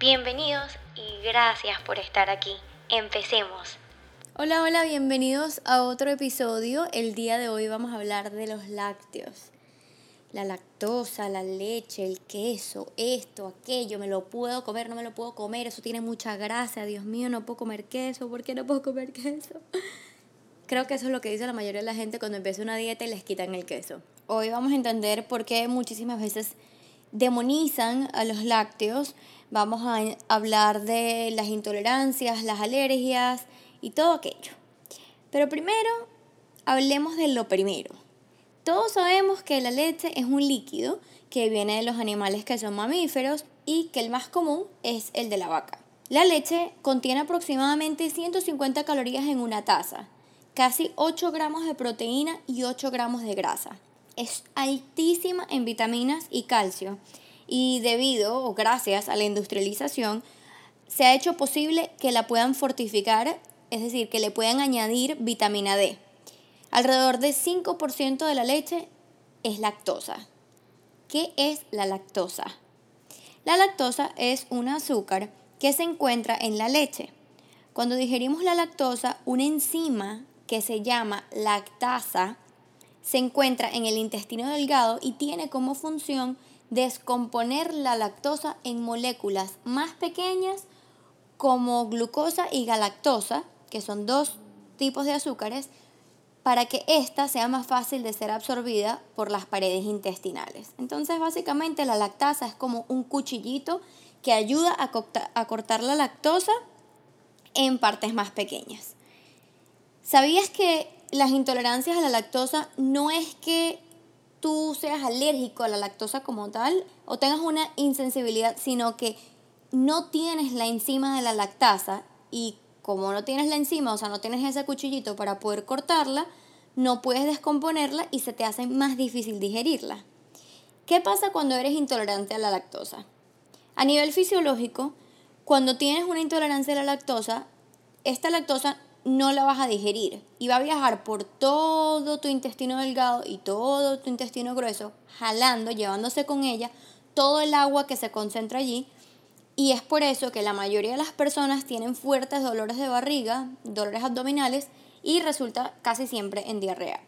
Bienvenidos y gracias por estar aquí. Empecemos. Hola, hola, bienvenidos a otro episodio. El día de hoy vamos a hablar de los lácteos. La lactosa, la leche, el queso, esto, aquello, me lo puedo comer, no me lo puedo comer, eso tiene mucha grasa, Dios mío, no puedo comer queso, ¿por qué no puedo comer queso? Creo que eso es lo que dice la mayoría de la gente cuando empieza una dieta y les quitan el queso. Hoy vamos a entender por qué muchísimas veces demonizan a los lácteos Vamos a hablar de las intolerancias, las alergias y todo aquello. Pero primero, hablemos de lo primero. Todos sabemos que la leche es un líquido que viene de los animales que son mamíferos y que el más común es el de la vaca. La leche contiene aproximadamente 150 calorías en una taza, casi 8 gramos de proteína y 8 gramos de grasa. Es altísima en vitaminas y calcio y debido o gracias a la industrialización se ha hecho posible que la puedan fortificar, es decir, que le puedan añadir vitamina D. Alrededor del 5% de la leche es lactosa. ¿Qué es la lactosa? La lactosa es un azúcar que se encuentra en la leche. Cuando digerimos la lactosa, una enzima que se llama lactasa se encuentra en el intestino delgado y tiene como función descomponer la lactosa en moléculas más pequeñas como glucosa y galactosa, que son dos tipos de azúcares, para que ésta sea más fácil de ser absorbida por las paredes intestinales. Entonces, básicamente la lactasa es como un cuchillito que ayuda a, a cortar la lactosa en partes más pequeñas. ¿Sabías que las intolerancias a la lactosa no es que tú seas alérgico a la lactosa como tal o tengas una insensibilidad, sino que no tienes la enzima de la lactasa y como no tienes la enzima, o sea, no tienes ese cuchillito para poder cortarla, no puedes descomponerla y se te hace más difícil digerirla. ¿Qué pasa cuando eres intolerante a la lactosa? A nivel fisiológico, cuando tienes una intolerancia a la lactosa, esta lactosa no la vas a digerir y va a viajar por todo tu intestino delgado y todo tu intestino grueso, jalando, llevándose con ella todo el agua que se concentra allí. Y es por eso que la mayoría de las personas tienen fuertes dolores de barriga, dolores abdominales y resulta casi siempre en diarrea.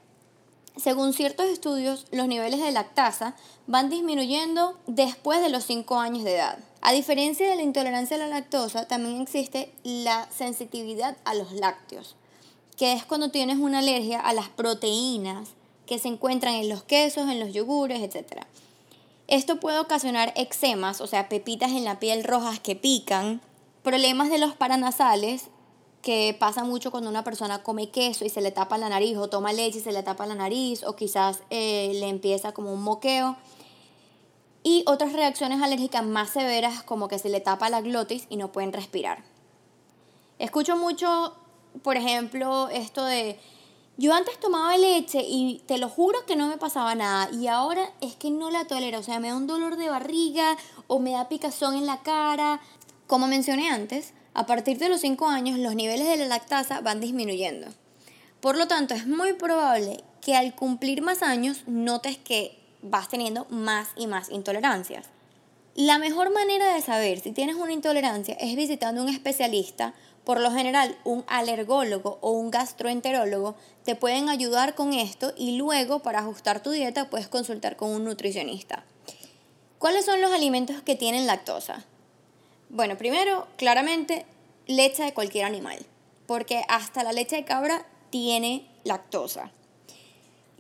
Según ciertos estudios, los niveles de lactasa van disminuyendo después de los 5 años de edad. A diferencia de la intolerancia a la lactosa, también existe la sensitividad a los lácteos, que es cuando tienes una alergia a las proteínas que se encuentran en los quesos, en los yogures, etc. Esto puede ocasionar eczemas, o sea, pepitas en la piel rojas que pican, problemas de los paranasales, que pasa mucho cuando una persona come queso y se le tapa la nariz, o toma leche y se le tapa la nariz, o quizás eh, le empieza como un moqueo y otras reacciones alérgicas más severas como que se le tapa la glotis y no pueden respirar. Escucho mucho, por ejemplo, esto de, yo antes tomaba leche y te lo juro que no me pasaba nada y ahora es que no la tolero, o sea, me da un dolor de barriga o me da picazón en la cara. Como mencioné antes, a partir de los 5 años los niveles de la lactasa van disminuyendo. Por lo tanto, es muy probable que al cumplir más años notes que vas teniendo más y más intolerancias. La mejor manera de saber si tienes una intolerancia es visitando un especialista. Por lo general, un alergólogo o un gastroenterólogo te pueden ayudar con esto y luego para ajustar tu dieta puedes consultar con un nutricionista. ¿Cuáles son los alimentos que tienen lactosa? Bueno, primero, claramente, leche de cualquier animal, porque hasta la leche de cabra tiene lactosa.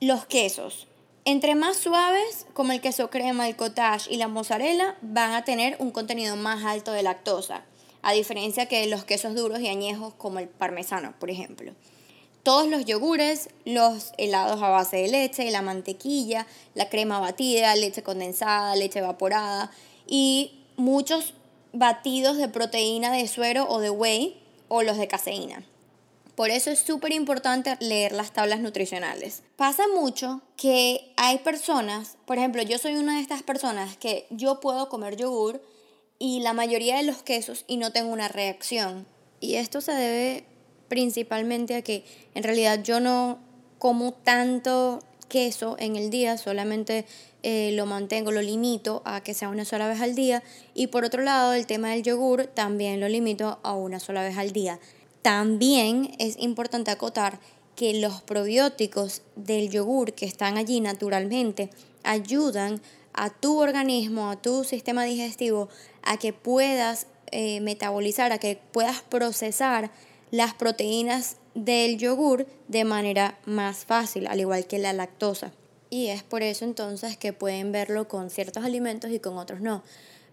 Los quesos, entre más suaves, como el queso crema, el cottage y la mozzarella, van a tener un contenido más alto de lactosa, a diferencia que los quesos duros y añejos como el parmesano, por ejemplo. Todos los yogures, los helados a base de leche, la mantequilla, la crema batida, leche condensada, leche evaporada y muchos batidos de proteína de suero o de whey o los de caseína. Por eso es súper importante leer las tablas nutricionales. Pasa mucho que hay personas, por ejemplo, yo soy una de estas personas que yo puedo comer yogur y la mayoría de los quesos y no tengo una reacción. Y esto se debe principalmente a que en realidad yo no como tanto queso en el día, solamente eh, lo mantengo, lo limito a que sea una sola vez al día. Y por otro lado, el tema del yogur también lo limito a una sola vez al día. También es importante acotar que los probióticos del yogur que están allí naturalmente ayudan a tu organismo, a tu sistema digestivo, a que puedas eh, metabolizar, a que puedas procesar las proteínas del yogur de manera más fácil, al igual que la lactosa. Y es por eso entonces que pueden verlo con ciertos alimentos y con otros no.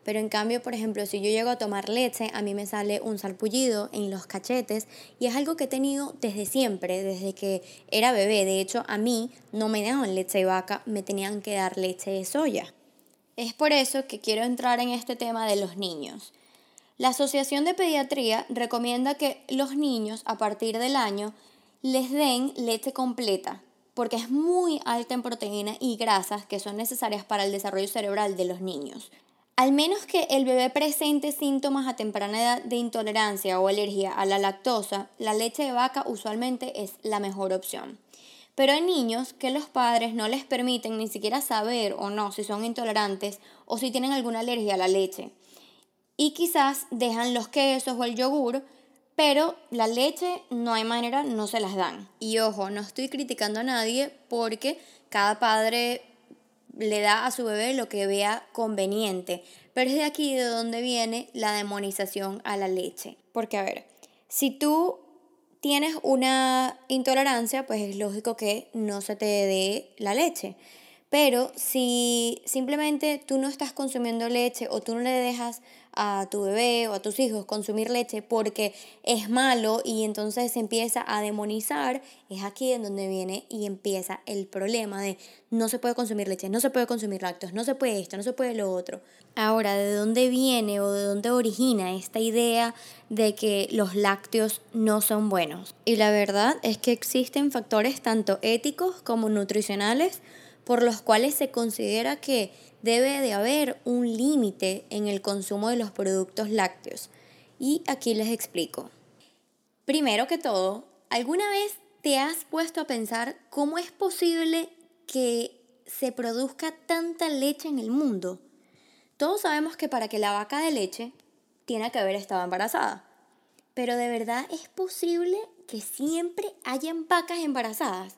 Pero en cambio, por ejemplo, si yo llego a tomar leche, a mí me sale un salpullido en los cachetes y es algo que he tenido desde siempre, desde que era bebé. De hecho, a mí no me daban leche de vaca, me tenían que dar leche de soya. Es por eso que quiero entrar en este tema de los niños. La Asociación de Pediatría recomienda que los niños a partir del año les den leche completa, porque es muy alta en proteínas y grasas que son necesarias para el desarrollo cerebral de los niños. Al menos que el bebé presente síntomas a temprana edad de intolerancia o alergia a la lactosa, la leche de vaca usualmente es la mejor opción. Pero hay niños que los padres no les permiten ni siquiera saber o no si son intolerantes o si tienen alguna alergia a la leche. Y quizás dejan los quesos o el yogur, pero la leche no hay manera, no se las dan. Y ojo, no estoy criticando a nadie porque cada padre le da a su bebé lo que vea conveniente. Pero es de aquí de donde viene la demonización a la leche. Porque, a ver, si tú tienes una intolerancia, pues es lógico que no se te dé la leche. Pero si simplemente tú no estás consumiendo leche o tú no le dejas a tu bebé o a tus hijos consumir leche porque es malo y entonces se empieza a demonizar, es aquí en donde viene y empieza el problema de no se puede consumir leche, no se puede consumir lácteos, no se puede esto, no se puede lo otro. Ahora, ¿de dónde viene o de dónde origina esta idea de que los lácteos no son buenos? Y la verdad es que existen factores tanto éticos como nutricionales por los cuales se considera que debe de haber un límite en el consumo de los productos lácteos. Y aquí les explico. Primero que todo, ¿alguna vez te has puesto a pensar cómo es posible que se produzca tanta leche en el mundo? Todos sabemos que para que la vaca de leche tiene que haber estado embarazada. Pero de verdad es posible que siempre hayan vacas embarazadas.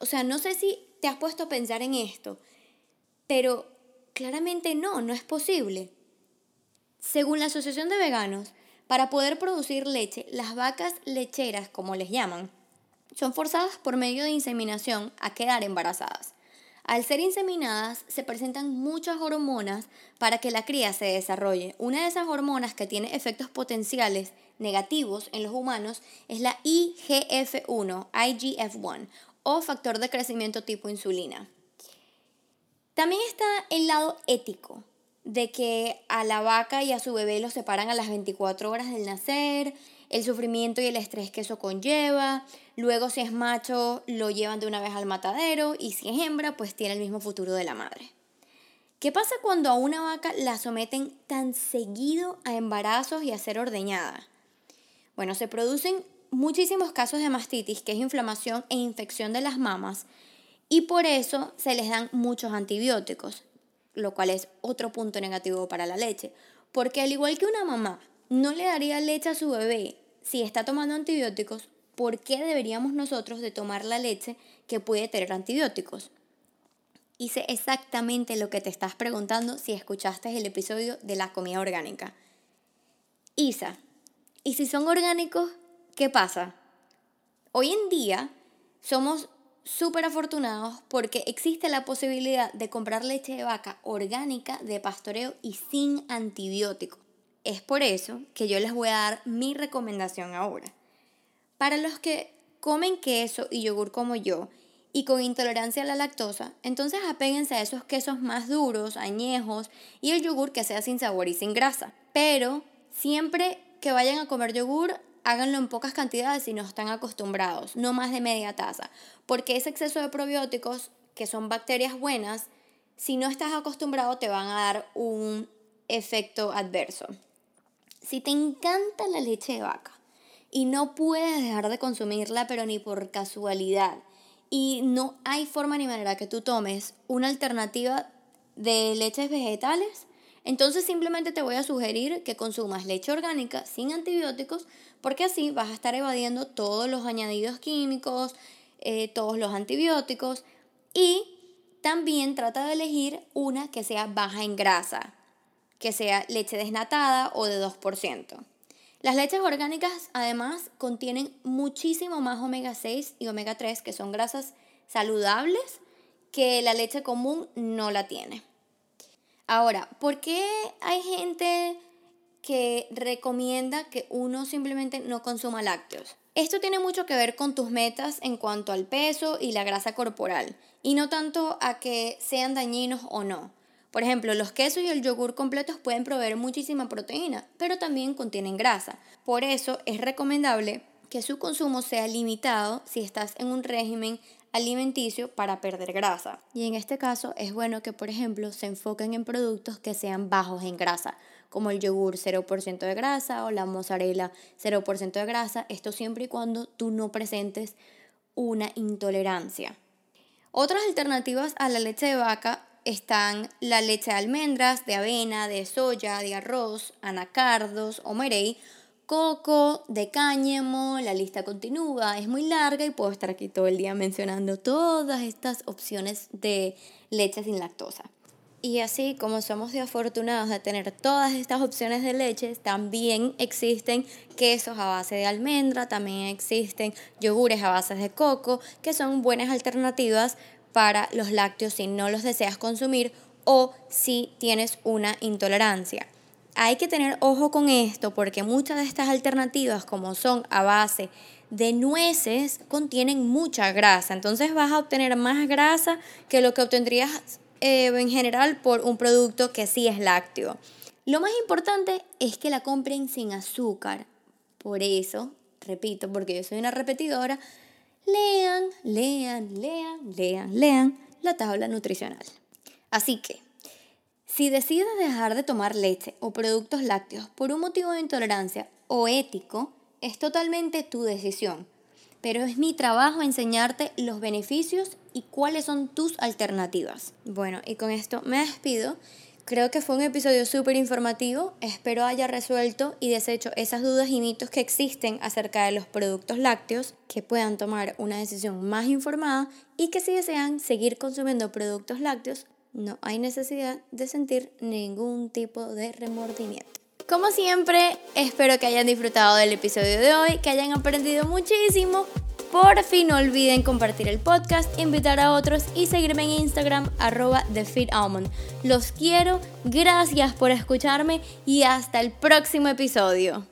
O sea, no sé si te has puesto a pensar en esto, pero claramente no, no es posible. Según la Asociación de Veganos, para poder producir leche, las vacas lecheras, como les llaman, son forzadas por medio de inseminación a quedar embarazadas. Al ser inseminadas, se presentan muchas hormonas para que la cría se desarrolle. Una de esas hormonas que tiene efectos potenciales negativos en los humanos es la IGF-1, IGF-1, o factor de crecimiento tipo insulina. También está el lado ético, de que a la vaca y a su bebé los separan a las 24 horas del nacer, el sufrimiento y el estrés que eso conlleva, luego si es macho lo llevan de una vez al matadero y si es hembra pues tiene el mismo futuro de la madre. ¿Qué pasa cuando a una vaca la someten tan seguido a embarazos y a ser ordeñada? Bueno, se producen muchísimos casos de mastitis, que es inflamación e infección de las mamas, y por eso se les dan muchos antibióticos, lo cual es otro punto negativo para la leche, porque al igual que una mamá no le daría leche a su bebé si está tomando antibióticos, ¿por qué deberíamos nosotros de tomar la leche que puede tener antibióticos? Hice exactamente lo que te estás preguntando si escuchaste el episodio de la comida orgánica. Isa, ¿y si son orgánicos, ¿Qué pasa? Hoy en día somos súper afortunados porque existe la posibilidad de comprar leche de vaca orgánica de pastoreo y sin antibiótico. Es por eso que yo les voy a dar mi recomendación ahora. Para los que comen queso y yogur como yo y con intolerancia a la lactosa, entonces apéguense a esos quesos más duros, añejos y el yogur que sea sin sabor y sin grasa. pero siempre que vayan a comer yogur, háganlo en pocas cantidades si no están acostumbrados, no más de media taza, porque ese exceso de probióticos, que son bacterias buenas, si no estás acostumbrado te van a dar un efecto adverso. Si te encanta la leche de vaca y no puedes dejar de consumirla, pero ni por casualidad, y no hay forma ni manera que tú tomes una alternativa de leches vegetales, entonces simplemente te voy a sugerir que consumas leche orgánica sin antibióticos, porque así vas a estar evadiendo todos los añadidos químicos, eh, todos los antibióticos y también trata de elegir una que sea baja en grasa, que sea leche desnatada o de 2%. Las leches orgánicas además contienen muchísimo más omega 6 y omega 3, que son grasas saludables, que la leche común no la tiene. Ahora, ¿por qué hay gente que recomienda que uno simplemente no consuma lácteos? Esto tiene mucho que ver con tus metas en cuanto al peso y la grasa corporal, y no tanto a que sean dañinos o no. Por ejemplo, los quesos y el yogur completos pueden proveer muchísima proteína, pero también contienen grasa. Por eso es recomendable que su consumo sea limitado si estás en un régimen alimenticio para perder grasa. Y en este caso es bueno que, por ejemplo, se enfoquen en productos que sean bajos en grasa, como el yogur 0% de grasa o la mozzarella 0% de grasa, esto siempre y cuando tú no presentes una intolerancia. Otras alternativas a la leche de vaca están la leche de almendras, de avena, de soya, de arroz, anacardos o merey, coco, de cáñamo, la lista continúa, es muy larga y puedo estar aquí todo el día mencionando todas estas opciones de leche sin lactosa. Y así como somos de afortunados de tener todas estas opciones de leche, también existen quesos a base de almendra, también existen yogures a base de coco, que son buenas alternativas para los lácteos si no los deseas consumir o si tienes una intolerancia. Hay que tener ojo con esto porque muchas de estas alternativas, como son a base de nueces, contienen mucha grasa. Entonces vas a obtener más grasa que lo que obtendrías eh, en general por un producto que sí es lácteo. Lo más importante es que la compren sin azúcar. Por eso, repito, porque yo soy una repetidora, lean, lean, lean, lean, lean la tabla nutricional. Así que, si decides dejar de tomar leche o productos lácteos por un motivo de intolerancia o ético, es totalmente tu decisión. Pero es mi trabajo enseñarte los beneficios y cuáles son tus alternativas. Bueno, y con esto me despido. Creo que fue un episodio súper informativo. Espero haya resuelto y deshecho esas dudas y mitos que existen acerca de los productos lácteos, que puedan tomar una decisión más informada y que si desean seguir consumiendo productos lácteos, no hay necesidad de sentir ningún tipo de remordimiento. Como siempre, espero que hayan disfrutado del episodio de hoy, que hayan aprendido muchísimo por fin no olviden compartir el podcast, invitar a otros y seguirme en Instagram arroba TheFitAlmond. Los quiero, gracias por escucharme y hasta el próximo episodio.